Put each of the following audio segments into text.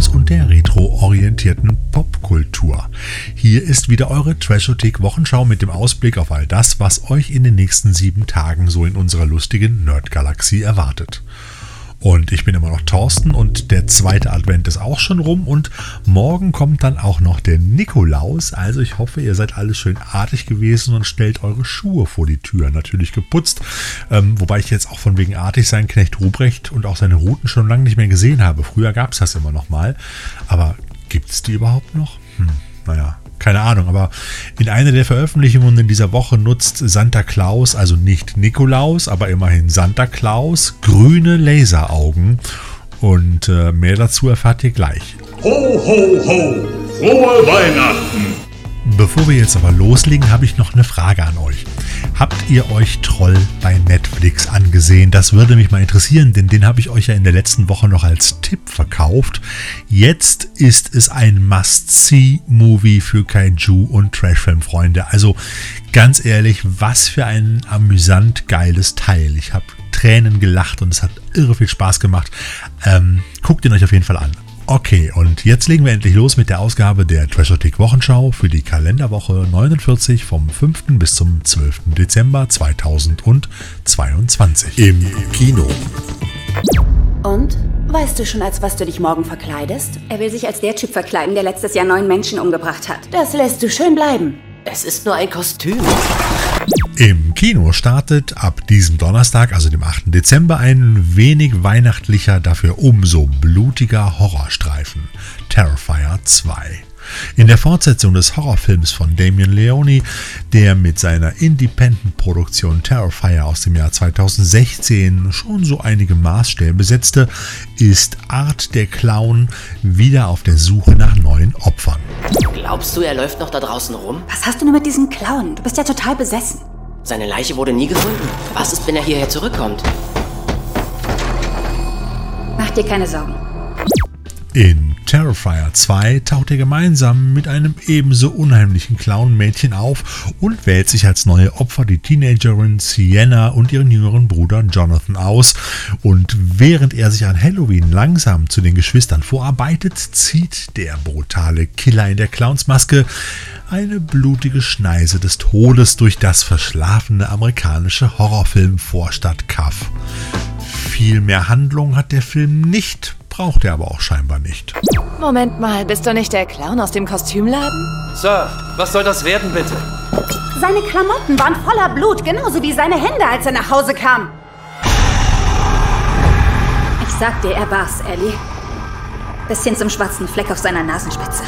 Horrorfilms und der retro-orientierten Popkultur. Hier ist wieder eure Trashothek Wochenschau mit dem Ausblick auf all das, was euch in den nächsten sieben Tagen so in unserer lustigen Nerdgalaxie erwartet. Und ich bin immer noch Thorsten und der zweite Advent ist auch schon rum und morgen kommt dann auch noch der Nikolaus. Also ich hoffe, ihr seid alle schön artig gewesen und stellt eure Schuhe vor die Tür. Natürlich geputzt. Ähm, wobei ich jetzt auch von wegen artig sein Knecht Ruprecht und auch seine Routen schon lange nicht mehr gesehen habe. Früher gab es das immer noch mal. Aber gibt es die überhaupt noch? Hm, naja, keine Ahnung, aber in einer der Veröffentlichungen in dieser Woche nutzt Santa Claus, also nicht Nikolaus, aber immerhin Santa Claus, grüne Laseraugen. Und äh, mehr dazu erfahrt ihr gleich. Ho, ho, ho! Frohe Weihnachten! Bevor wir jetzt aber loslegen, habe ich noch eine Frage an euch. Habt ihr euch Troll bei Netflix angesehen? Das würde mich mal interessieren, denn den habe ich euch ja in der letzten Woche noch als Tipp verkauft. Jetzt ist es ein Must-See-Movie für Kaiju und Trashfilm-Freunde. Also ganz ehrlich, was für ein amüsant geiles Teil. Ich habe Tränen gelacht und es hat irre viel Spaß gemacht. Ähm, guckt ihn euch auf jeden Fall an. Okay, und jetzt legen wir endlich los mit der Ausgabe der Trashotik Wochenschau für die Kalenderwoche 49 vom 5. bis zum 12. Dezember 2022 im Kino. Und? Weißt du schon, als was du dich morgen verkleidest? Er will sich als der Typ verkleiden, der letztes Jahr neun Menschen umgebracht hat. Das lässt du schön bleiben. Es ist nur ein Kostüm. Im Kino startet ab diesem Donnerstag, also dem 8. Dezember, ein wenig weihnachtlicher, dafür umso blutiger Horrorstreifen. Terrifier 2. In der Fortsetzung des Horrorfilms von Damien Leone, der mit seiner Independent-Produktion Terrifier aus dem Jahr 2016 schon so einige Maßstäbe setzte, ist Art der Clown wieder auf der Suche nach neuen Opfern. Glaubst du, er läuft noch da draußen rum? Was hast du nur mit diesem Clown? Du bist ja total besessen. Seine Leiche wurde nie gefunden. Was ist, wenn er hierher zurückkommt? Mach dir keine Sorgen. In Terrifier 2 taucht er gemeinsam mit einem ebenso unheimlichen Clown-Mädchen auf und wählt sich als neue Opfer die Teenagerin Sienna und ihren jüngeren Bruder Jonathan aus. Und während er sich an Halloween langsam zu den Geschwistern vorarbeitet, zieht der brutale Killer in der Clownsmaske eine blutige Schneise des Todes durch das verschlafene amerikanische Horrorfilm Vorstadt Kaff. Viel mehr Handlung hat der Film nicht, braucht er aber auch scheinbar nicht. Moment mal, bist du nicht der Clown aus dem Kostümladen? Sir, was soll das werden, bitte? Seine Klamotten waren voller Blut, genauso wie seine Hände, als er nach Hause kam. Ich sag dir, er war's, Ellie. Bis hin zum schwarzen Fleck auf seiner Nasenspitze.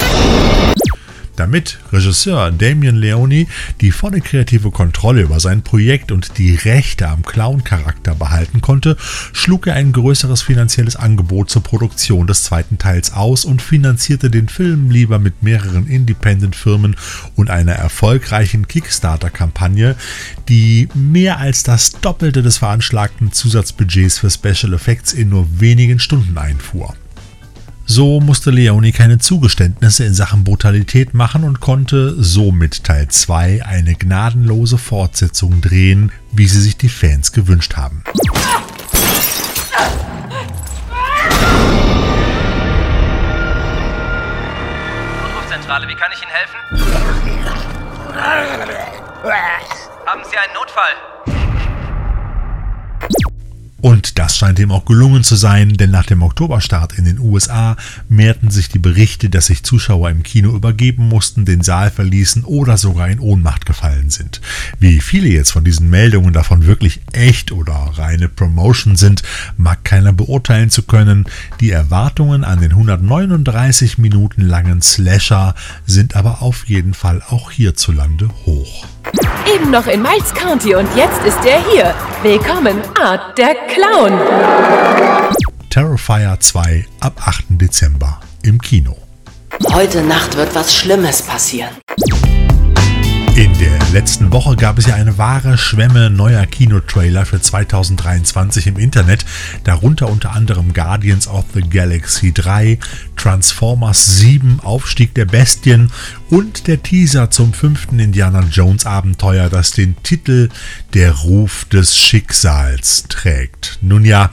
Damit Regisseur Damien Leone die volle kreative Kontrolle über sein Projekt und die Rechte am Clown-Charakter behalten konnte, schlug er ein größeres finanzielles Angebot zur Produktion des zweiten Teils aus und finanzierte den Film lieber mit mehreren Independent-Firmen und einer erfolgreichen Kickstarter-Kampagne, die mehr als das Doppelte des veranschlagten Zusatzbudgets für Special Effects in nur wenigen Stunden einfuhr. So musste Leone keine Zugeständnisse in Sachen Brutalität machen und konnte somit Teil 2 eine gnadenlose Fortsetzung drehen, wie sie sich die Fans gewünscht haben. Notrufzentrale, wie kann ich Ihnen helfen? Haben Sie einen Notfall? Und das scheint ihm auch gelungen zu sein, denn nach dem Oktoberstart in den USA mehrten sich die Berichte, dass sich Zuschauer im Kino übergeben mussten, den Saal verließen oder sogar in Ohnmacht gefallen sind. Wie viele jetzt von diesen Meldungen davon wirklich echt oder reine Promotion sind, mag keiner beurteilen zu können. Die Erwartungen an den 139 Minuten langen Slasher sind aber auf jeden Fall auch hierzulande hoch. Eben noch in Miles County und jetzt ist er hier. Willkommen, Art der Clown. Terrifier 2 ab 8. Dezember im Kino. Heute Nacht wird was Schlimmes passieren. In der letzten Woche gab es ja eine wahre Schwemme neuer Kinotrailer für 2023 im Internet, darunter unter anderem Guardians of the Galaxy 3, Transformers 7, Aufstieg der Bestien und der Teaser zum fünften Indiana Jones Abenteuer, das den Titel Der Ruf des Schicksals trägt. Nun ja,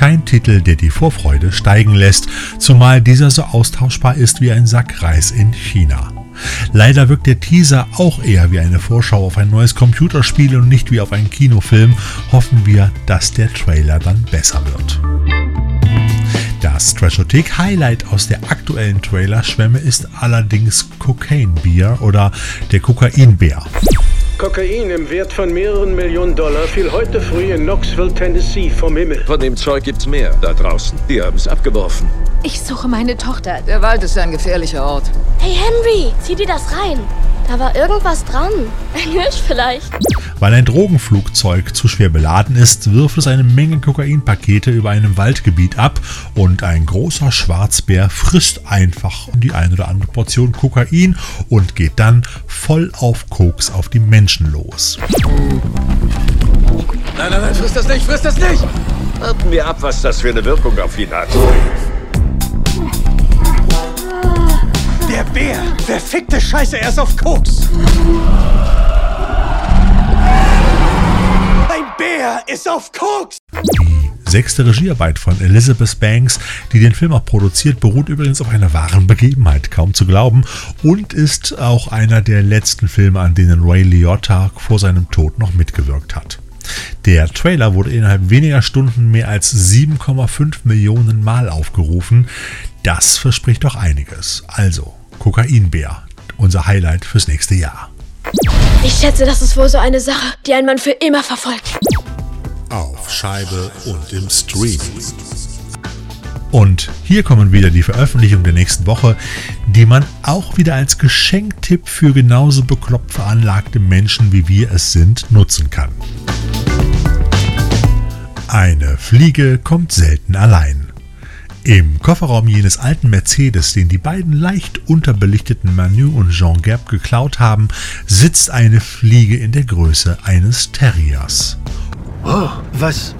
Kein Titel, der die Vorfreude steigen lässt, zumal dieser so austauschbar ist wie ein Sack Reis in China. Leider wirkt der Teaser auch eher wie eine Vorschau auf ein neues Computerspiel und nicht wie auf einen Kinofilm. Hoffen wir, dass der Trailer dann besser wird. Das Trashothek Highlight aus der aktuellen Trailer-Schwemme ist allerdings Cocaine Beer oder der Kokainbär. Kokain im Wert von mehreren Millionen Dollar fiel heute früh in Knoxville, Tennessee vom Himmel. Von dem Zeug gibt's mehr da draußen. Die haben's abgeworfen. Ich suche meine Tochter. Der Wald ist ein gefährlicher Ort. Hey Henry, zieh dir das rein. Da war irgendwas dran. Ein Hirsch vielleicht. Weil ein Drogenflugzeug zu schwer beladen ist, wirft es eine Menge Kokainpakete über einem Waldgebiet ab und ein großer Schwarzbär frisst einfach die ein oder andere Portion Kokain und geht dann voll auf Koks auf die Menschen los. Nein, nein, nein, friss das nicht, friss das nicht! Warten wir ab, was das für eine Wirkung auf ihn hat. Der Bär! Verfickte Scheiße, er ist auf Koks! Bär ist auf Koks! Die sechste Regiearbeit von Elizabeth Banks, die den Film auch produziert, beruht übrigens auf einer wahren Begebenheit, kaum zu glauben, und ist auch einer der letzten Filme, an denen Ray Liotta vor seinem Tod noch mitgewirkt hat. Der Trailer wurde innerhalb weniger Stunden mehr als 7,5 Millionen Mal aufgerufen. Das verspricht doch einiges. Also, Kokainbär, unser Highlight fürs nächste Jahr. Ich schätze, das ist wohl so eine Sache, die einen Mann für immer verfolgt. Auf Scheibe und im Stream. Und hier kommen wieder die Veröffentlichungen der nächsten Woche, die man auch wieder als Geschenktipp für genauso bekloppt veranlagte Menschen wie wir es sind nutzen kann. Eine Fliege kommt selten allein. Im Kofferraum jenes alten Mercedes, den die beiden leicht unterbelichteten Manu und Jean Gab geklaut haben, sitzt eine Fliege in der Größe eines Terriers. Oh, was?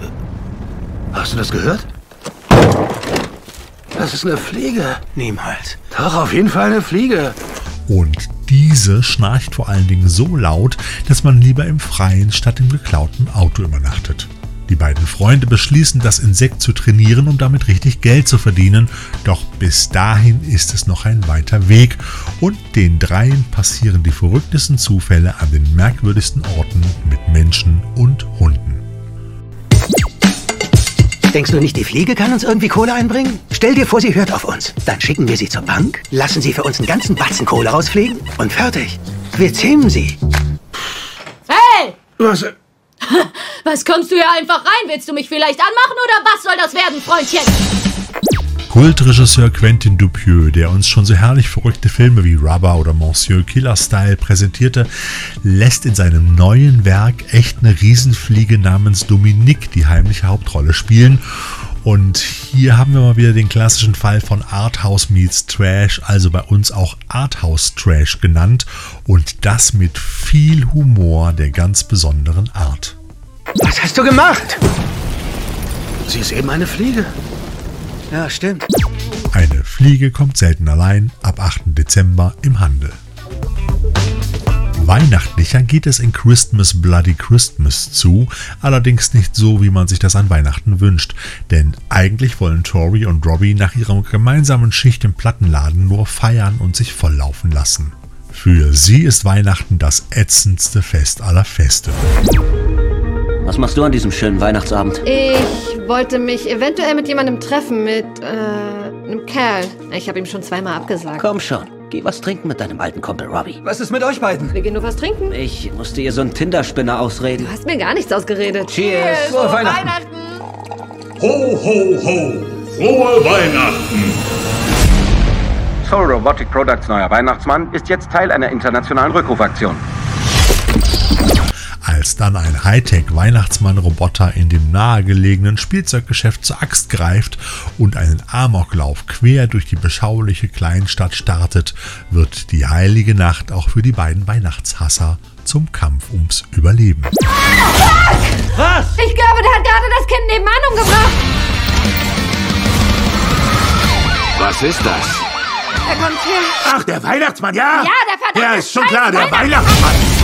Hast du das gehört? Das ist eine Fliege. Niemals. Doch, auf jeden Fall eine Fliege. Und diese schnarcht vor allen Dingen so laut, dass man lieber im Freien statt im geklauten Auto übernachtet. Die beiden Freunde beschließen, das Insekt zu trainieren, um damit richtig Geld zu verdienen. Doch bis dahin ist es noch ein weiter Weg und den dreien passieren die verrücktesten Zufälle an den merkwürdigsten Orten mit Menschen und Hunden. Denkst du nicht, die Fliege kann uns irgendwie Kohle einbringen? Stell dir vor, sie hört auf uns. Dann schicken wir sie zur Bank, lassen sie für uns einen ganzen Batzen Kohle rausfliegen und fertig. Wir zähmen sie. Hey! Was? Was kommst du hier einfach rein? Willst du mich vielleicht anmachen oder was soll das werden, Freundchen? Kultregisseur Quentin Dupieux, der uns schon so herrlich verrückte Filme wie Rubber oder Monsieur Killer Style präsentierte, lässt in seinem neuen Werk echt eine Riesenfliege namens Dominique die heimliche Hauptrolle spielen. Und hier haben wir mal wieder den klassischen Fall von Arthouse meets Trash, also bei uns auch Arthouse Trash genannt. Und das mit viel Humor der ganz besonderen Art. Was hast du gemacht? Sie ist eben eine Fliege. Ja, stimmt. Eine Fliege kommt selten allein, ab 8. Dezember im Handel. Weihnachtlicher geht es in Christmas Bloody Christmas zu, allerdings nicht so, wie man sich das an Weihnachten wünscht, denn eigentlich wollen Tori und Robbie nach ihrer gemeinsamen Schicht im Plattenladen nur feiern und sich volllaufen lassen. Für sie ist Weihnachten das ätzendste Fest aller Feste. Was machst du an diesem schönen Weihnachtsabend? Ich wollte mich eventuell mit jemandem treffen, mit äh, einem Kerl. Ich habe ihm schon zweimal abgesagt. Komm schon, geh was trinken mit deinem alten Kumpel Robbie. Was ist mit euch beiden? Wir gehen nur was trinken. Ich musste ihr so einen Tinder-Spinner ausreden. Du hast mir gar nichts ausgeredet. Cheers! Cheers. Frohe Weihnachten. Ho, ho, ho! Frohe Weihnachten! Soul Robotic Products neuer Weihnachtsmann ist jetzt Teil einer internationalen Rückrufaktion. Als dann ein Hightech-Weihnachtsmann-Roboter in dem nahegelegenen Spielzeuggeschäft zur Axt greift und einen Amoklauf quer durch die beschauliche Kleinstadt startet, wird die heilige Nacht auch für die beiden Weihnachtshasser zum Kampf ums Überleben. Was? Ich glaube, der hat gerade das Kind nebenan umgebracht. Was ist das? Er kommt her. Ach, der Weihnachtsmann, ja? Ja, der verdammte Ja, ist schon scheiß klar, der Weihnachtsmann. Weihnachtsmann.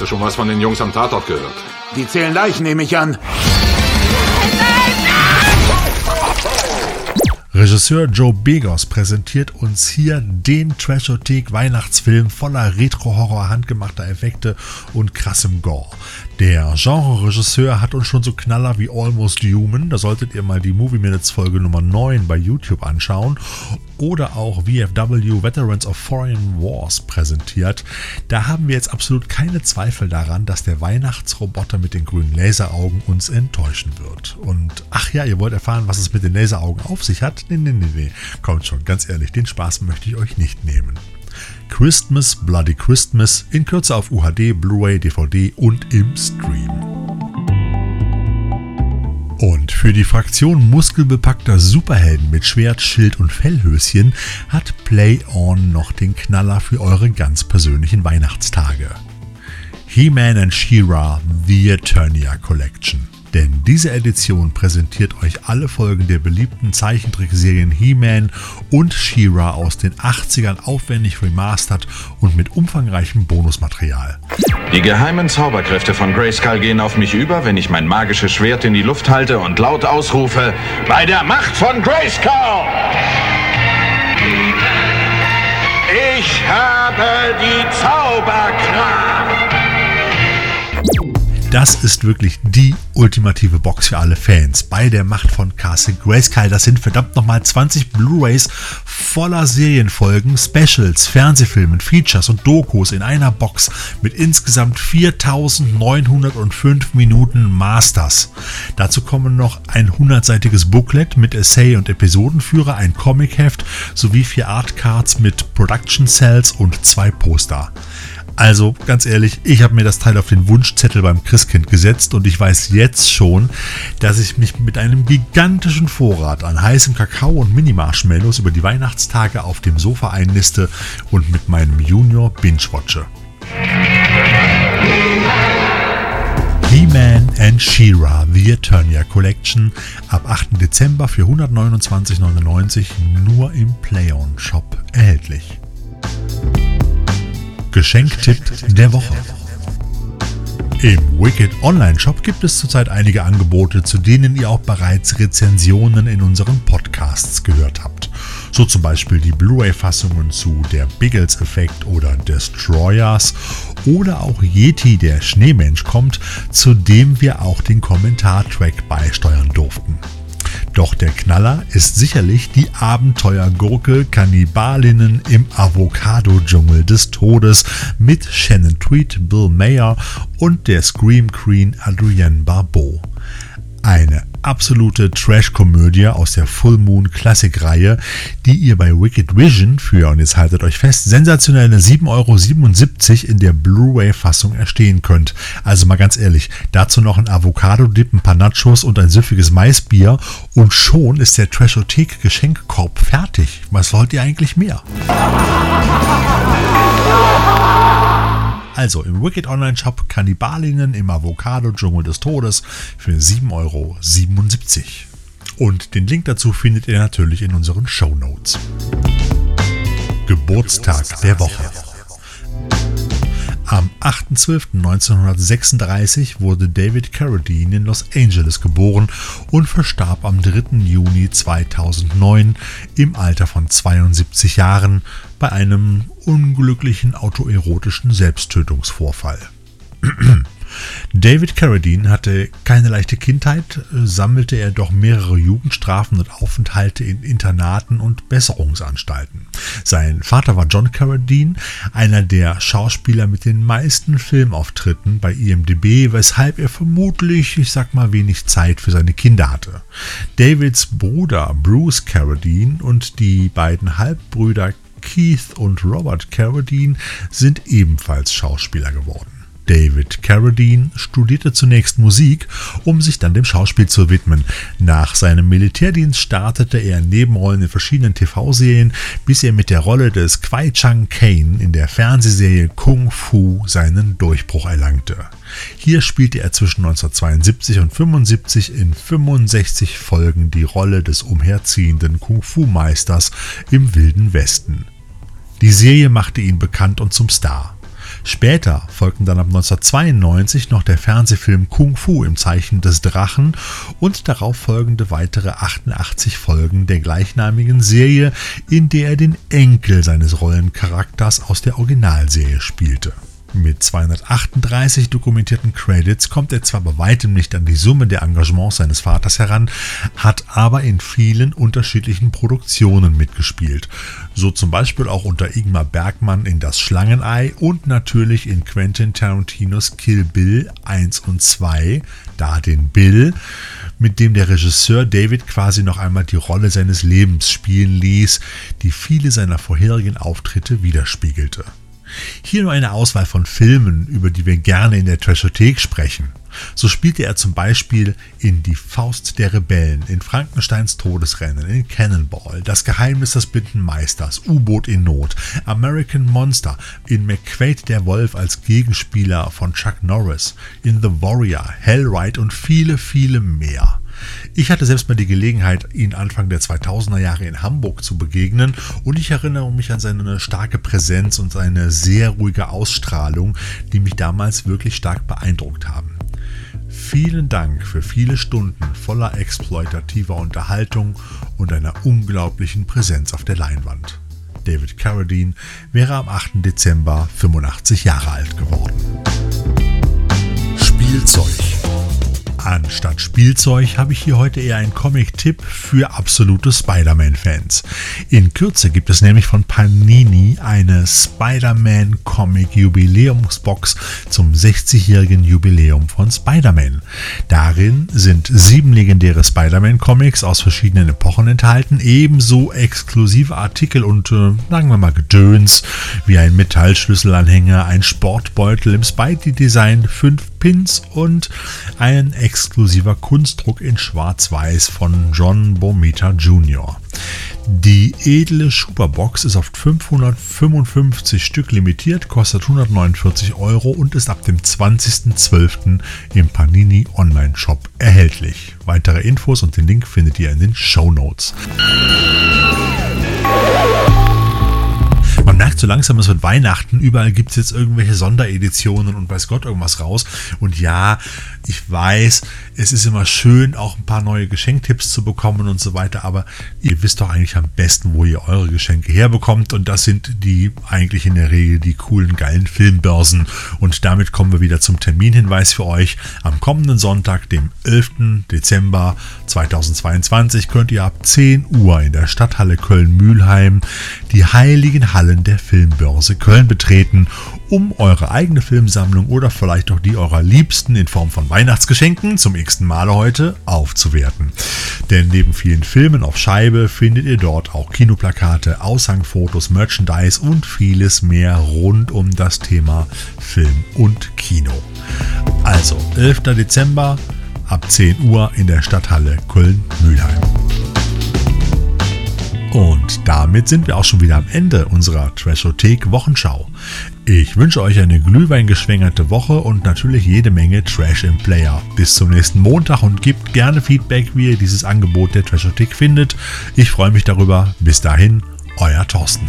Hast du schon was von den Jungs am Tatort gehört? Die zählen Leichen, nehme ich an. Regisseur Joe Begos präsentiert uns hier den Trashothek Weihnachtsfilm voller Retro-Horror, handgemachter Effekte und krassem Gore. Der Genre-Regisseur hat uns schon so Knaller wie Almost Human, da solltet ihr mal die Movie Minutes Folge Nummer 9 bei YouTube anschauen, oder auch VFW Veterans of Foreign Wars präsentiert. Da haben wir jetzt absolut keine Zweifel daran, dass der Weihnachtsroboter mit den grünen Laseraugen uns enttäuschen wird. Und ach ja, ihr wollt erfahren, was es mit den Laseraugen auf sich hat? Nee, nee, nee, nee. Kommt schon, ganz ehrlich, den Spaß möchte ich euch nicht nehmen. Christmas Bloody Christmas in Kürze auf UHD, Blu-ray, DVD und im Stream. Und für die Fraktion muskelbepackter Superhelden mit Schwert, Schild und Fellhöschen hat Play On noch den Knaller für eure ganz persönlichen Weihnachtstage. He-Man and She-Ra The Eternia Collection. Denn diese Edition präsentiert euch alle Folgen der beliebten Zeichentrickserien He-Man und She-Ra aus den 80ern aufwendig remastert und mit umfangreichem Bonusmaterial. Die geheimen Zauberkräfte von Grayskull gehen auf mich über, wenn ich mein magisches Schwert in die Luft halte und laut ausrufe: Bei der Macht von Grayskull! Ich habe die Zauberkraft! Das ist wirklich die ultimative Box für alle Fans. Bei der Macht von Castle Grayskull, das sind verdammt nochmal 20 Blu-rays voller Serienfolgen, Specials, Fernsehfilmen, Features und Dokus in einer Box mit insgesamt 4905 Minuten Masters. Dazu kommen noch ein 100-seitiges Booklet mit Essay und Episodenführer, ein Comicheft sowie vier Artcards mit Production Cells und zwei Poster. Also ganz ehrlich, ich habe mir das Teil auf den Wunschzettel beim Christkind gesetzt und ich weiß jetzt schon, dass ich mich mit einem gigantischen Vorrat an heißem Kakao und Mini-Marshmallows über die Weihnachtstage auf dem Sofa einniste und mit meinem Junior binge-watche. He-Man and She-Ra The Eternia Collection ab 8. Dezember für 129,99 nur im Play-On Shop erhältlich. Geschenktipp der Woche. Im Wicked Online Shop gibt es zurzeit einige Angebote, zu denen ihr auch bereits Rezensionen in unseren Podcasts gehört habt. So zum Beispiel die Blu-ray-Fassungen zu Der Biggles Effekt oder Destroyers oder auch Yeti, der Schneemensch kommt, zu dem wir auch den Kommentartrack beisteuern durften. Doch der Knaller ist sicherlich die Abenteuergurke Kannibalinnen im Avocado-Dschungel des Todes mit Shannon Tweed, Bill Mayer und der Scream Queen Adrienne Barbeau. Eine absolute Trash-Komödie aus der Full Moon Classic-Reihe, die ihr bei Wicked Vision für, und jetzt haltet euch fest, sensationelle 7,77 Euro in der Blu-ray-Fassung erstehen könnt. Also mal ganz ehrlich, dazu noch ein Avocado-Dip, ein paar Nachos und ein süffiges Maisbier und schon ist der Trashothek-Geschenkkorb fertig. Was wollt ihr eigentlich mehr? Also im Wicked Online Shop Kannibalinnen im Avocado-Dschungel des Todes für 7,77 Euro. Und den Link dazu findet ihr natürlich in unseren Show Notes. Geburtstag der Woche. Am 8.12.1936 wurde David Carradine in Los Angeles geboren und verstarb am 3. Juni 2009 im Alter von 72 Jahren bei einem unglücklichen autoerotischen Selbsttötungsvorfall. David Carradine hatte keine leichte Kindheit, sammelte er doch mehrere Jugendstrafen und Aufenthalte in Internaten und Besserungsanstalten. Sein Vater war John Carradine, einer der Schauspieler mit den meisten Filmauftritten bei IMDb, weshalb er vermutlich, ich sag mal, wenig Zeit für seine Kinder hatte. Davids Bruder Bruce Carradine und die beiden Halbbrüder Keith und Robert Carradine sind ebenfalls Schauspieler geworden. David Carradine studierte zunächst Musik, um sich dann dem Schauspiel zu widmen. Nach seinem Militärdienst startete er Nebenrollen in verschiedenen TV-Serien, bis er mit der Rolle des Kwai Chang Kane in der Fernsehserie Kung Fu seinen Durchbruch erlangte. Hier spielte er zwischen 1972 und 1975 in 65 Folgen die Rolle des umherziehenden Kung-Fu-Meisters im Wilden Westen. Die Serie machte ihn bekannt und zum Star. Später folgten dann ab 1992 noch der Fernsehfilm Kung Fu im Zeichen des Drachen und darauf folgende weitere 88 Folgen der gleichnamigen Serie, in der er den Enkel seines Rollencharakters aus der Originalserie spielte. Mit 238 dokumentierten Credits kommt er zwar bei weitem nicht an die Summe der Engagements seines Vaters heran, hat aber in vielen unterschiedlichen Produktionen mitgespielt. So zum Beispiel auch unter Ingmar Bergmann in Das Schlangenei und natürlich in Quentin Tarantinos Kill Bill 1 und 2, da den Bill, mit dem der Regisseur David quasi noch einmal die Rolle seines Lebens spielen ließ, die viele seiner vorherigen Auftritte widerspiegelte. Hier nur eine Auswahl von Filmen, über die wir gerne in der Trashothek sprechen. So spielte er zum Beispiel in Die Faust der Rebellen, in Frankensteins Todesrennen, in Cannonball, Das Geheimnis des Blinden Meisters, U-Boot in Not, American Monster, in McQuaid der Wolf als Gegenspieler von Chuck Norris, in The Warrior, Hellride und viele, viele mehr. Ich hatte selbst mal die Gelegenheit, ihn Anfang der 2000er Jahre in Hamburg zu begegnen und ich erinnere mich an seine starke Präsenz und seine sehr ruhige Ausstrahlung, die mich damals wirklich stark beeindruckt haben. Vielen Dank für viele Stunden voller exploitativer Unterhaltung und einer unglaublichen Präsenz auf der Leinwand. David Carradine wäre am 8. Dezember 85 Jahre alt geworden. Spielzeug Anstatt Spielzeug habe ich hier heute eher einen Comic-Tipp für absolute Spider-Man-Fans. In Kürze gibt es nämlich von Panini eine Spider-Man Comic Jubiläumsbox zum 60-jährigen Jubiläum von Spider-Man. Darin sind sieben legendäre Spider-Man Comics aus verschiedenen Epochen enthalten, ebenso exklusive Artikel und äh, sagen wir mal Gedöns wie ein Metallschlüsselanhänger, ein Sportbeutel im Spidey-Design, fünf Pins und ein exklusiver Kunstdruck in Schwarz-Weiß von John Bomita Jr. Die edle Schuberbox ist auf 555 Stück limitiert, kostet 149 Euro und ist ab dem 20.12. im Panini Online Shop erhältlich. Weitere Infos und den Link findet ihr in den Show Notes. Man merkt so langsam, es wird Weihnachten. Überall gibt es jetzt irgendwelche Sondereditionen und weiß Gott irgendwas raus. Und ja, ich weiß, es ist immer schön, auch ein paar neue Geschenktipps zu bekommen und so weiter. Aber ihr wisst doch eigentlich am besten, wo ihr eure Geschenke herbekommt. Und das sind die eigentlich in der Regel die coolen, geilen Filmbörsen. Und damit kommen wir wieder zum Terminhinweis für euch. Am kommenden Sonntag, dem 11. Dezember 2022, könnt ihr ab 10 Uhr in der Stadthalle Köln-Mühlheim die Heiligen Hallen der Filmbörse Köln betreten, um eure eigene Filmsammlung oder vielleicht auch die eurer Liebsten in Form von Weihnachtsgeschenken zum x Male heute aufzuwerten. Denn neben vielen Filmen auf Scheibe findet ihr dort auch Kinoplakate, Aushangfotos, Merchandise und vieles mehr rund um das Thema Film und Kino. Also 11. Dezember ab 10 Uhr in der Stadthalle Köln-Mühlheim. Und damit sind wir auch schon wieder am Ende unserer Trashothek Wochenschau. Ich wünsche euch eine glühweingeschwängerte Woche und natürlich jede Menge Trash im Player. Bis zum nächsten Montag und gebt gerne Feedback, wie ihr dieses Angebot der Trashothek findet. Ich freue mich darüber. Bis dahin, euer Thorsten.